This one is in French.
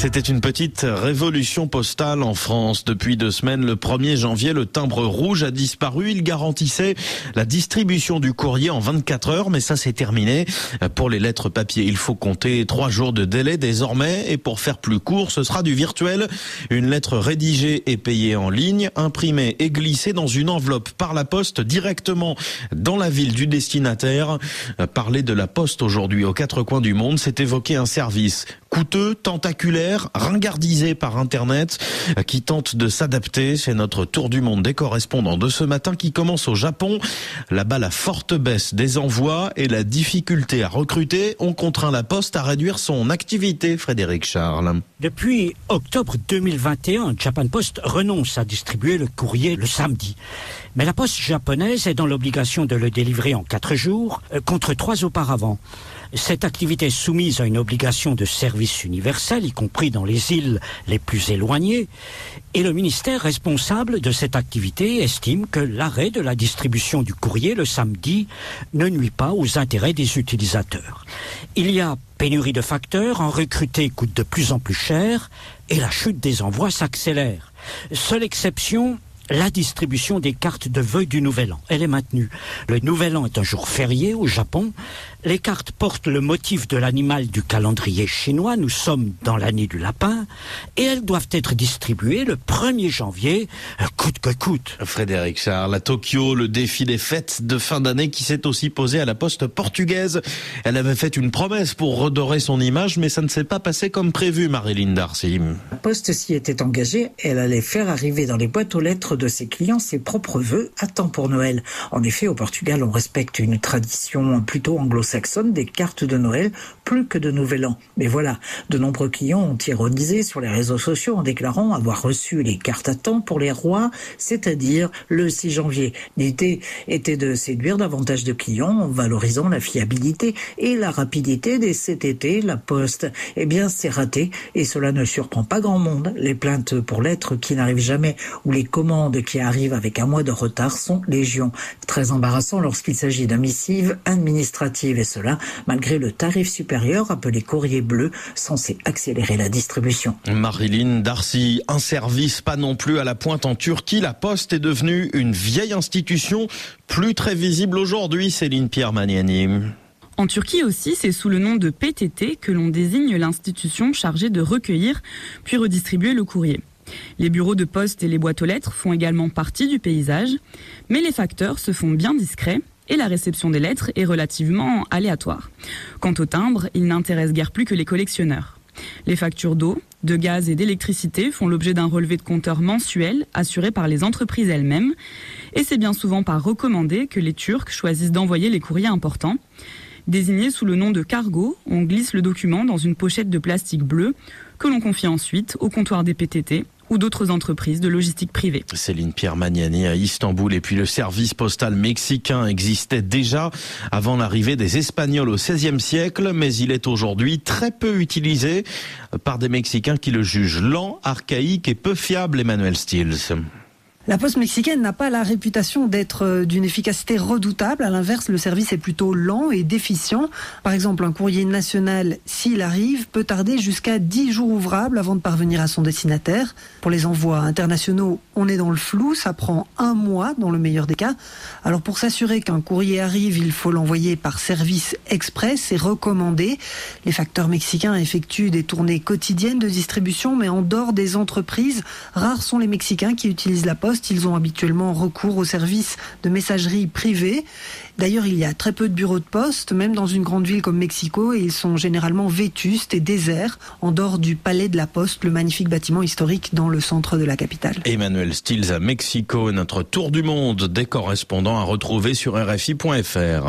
C'était une petite révolution postale en France. Depuis deux semaines, le 1er janvier, le timbre rouge a disparu. Il garantissait la distribution du courrier en 24 heures, mais ça c'est terminé. Pour les lettres papier, il faut compter trois jours de délai désormais. Et pour faire plus court, ce sera du virtuel. Une lettre rédigée et payée en ligne, imprimée et glissée dans une enveloppe par la poste directement dans la ville du destinataire. Parler de la poste aujourd'hui aux quatre coins du monde, c'est évoquer un service coûteux, tentaculaire, ringardisé par Internet, qui tente de s'adapter. C'est notre tour du monde des correspondants de ce matin qui commence au Japon. Là-bas, la forte baisse des envois et la difficulté à recruter ont contraint la Poste à réduire son activité, Frédéric Charles. Depuis octobre 2021, Japan Post renonce à distribuer le courrier le samedi. Mais la Poste japonaise est dans l'obligation de le délivrer en quatre jours, euh, contre trois auparavant. Cette activité est soumise à une obligation de service universel, y compris dans les îles les plus éloignées, et le ministère responsable de cette activité estime que l'arrêt de la distribution du courrier le samedi ne nuit pas aux intérêts des utilisateurs. Il y a pénurie de facteurs, en recruter coûte de plus en plus cher, et la chute des envois s'accélère. Seule exception, la distribution des cartes de vœux du Nouvel An. Elle est maintenue. Le Nouvel An est un jour férié au Japon. Les cartes portent le motif de l'animal du calendrier chinois. Nous sommes dans l'année du lapin. Et elles doivent être distribuées le 1er janvier, coûte que coûte. Frédéric Charles, à Tokyo, le défi des fêtes de fin d'année qui s'est aussi posé à la poste portugaise. Elle avait fait une promesse pour redorer son image, mais ça ne s'est pas passé comme prévu, Marilyn Darcy. La poste s'y était engagée. Elle allait faire arriver dans les boîtes aux lettres de ses clients ses propres vœux à temps pour Noël. En effet, au Portugal, on respecte une tradition plutôt anglo-saxonne des cartes de Noël plus que de Nouvel An. Mais voilà, de nombreux clients ont ironisé sur les réseaux sociaux en déclarant avoir reçu les cartes à temps pour les rois, c'est-à-dire le 6 janvier. L'idée était de séduire davantage de clients en valorisant la fiabilité et la rapidité des CTT, la poste. Eh bien, c'est raté et cela ne surprend pas grand monde. Les plaintes pour lettres qui n'arrivent jamais ou les commandes qui arrivent avec un mois de retard sont légion. Très embarrassant lorsqu'il s'agit d'un missive administrative et cela malgré le tarif supérieur appelé courrier bleu censé accélérer la distribution. Marilyn Darcy, un service pas non plus à la pointe en Turquie. La Poste est devenue une vieille institution, plus très visible aujourd'hui, Céline Pierre Maniani. En Turquie aussi, c'est sous le nom de PTT que l'on désigne l'institution chargée de recueillir puis redistribuer le courrier. Les bureaux de poste et les boîtes aux lettres font également partie du paysage, mais les facteurs se font bien discrets et la réception des lettres est relativement aléatoire. Quant au timbre, il n'intéresse guère plus que les collectionneurs. Les factures d'eau, de gaz et d'électricité font l'objet d'un relevé de compteur mensuel assuré par les entreprises elles-mêmes, et c'est bien souvent par recommandé que les Turcs choisissent d'envoyer les courriers importants. Désigné sous le nom de cargo, on glisse le document dans une pochette de plastique bleu que l'on confie ensuite au comptoir des PTT ou d'autres entreprises de logistique privée. Céline Pierre Magnani à Istanbul et puis le service postal mexicain existait déjà avant l'arrivée des Espagnols au XVIe siècle, mais il est aujourd'hui très peu utilisé par des Mexicains qui le jugent lent, archaïque et peu fiable, Emmanuel Stills. La poste mexicaine n'a pas la réputation d'être euh, d'une efficacité redoutable. À l'inverse, le service est plutôt lent et déficient. Par exemple, un courrier national, s'il arrive, peut tarder jusqu'à 10 jours ouvrables avant de parvenir à son destinataire. Pour les envois internationaux, on est dans le flou. Ça prend un mois dans le meilleur des cas. Alors pour s'assurer qu'un courrier arrive, il faut l'envoyer par service express et recommandé. Les facteurs mexicains effectuent des tournées quotidiennes de distribution, mais en dehors des entreprises, rares sont les Mexicains qui utilisent la ils ont habituellement recours aux services de messagerie privée. D'ailleurs, il y a très peu de bureaux de poste, même dans une grande ville comme Mexico, et ils sont généralement vétustes et déserts, en dehors du palais de la Poste, le magnifique bâtiment historique dans le centre de la capitale. Emmanuel Stills à Mexico, notre tour du monde des correspondants à retrouver sur RFI.fr.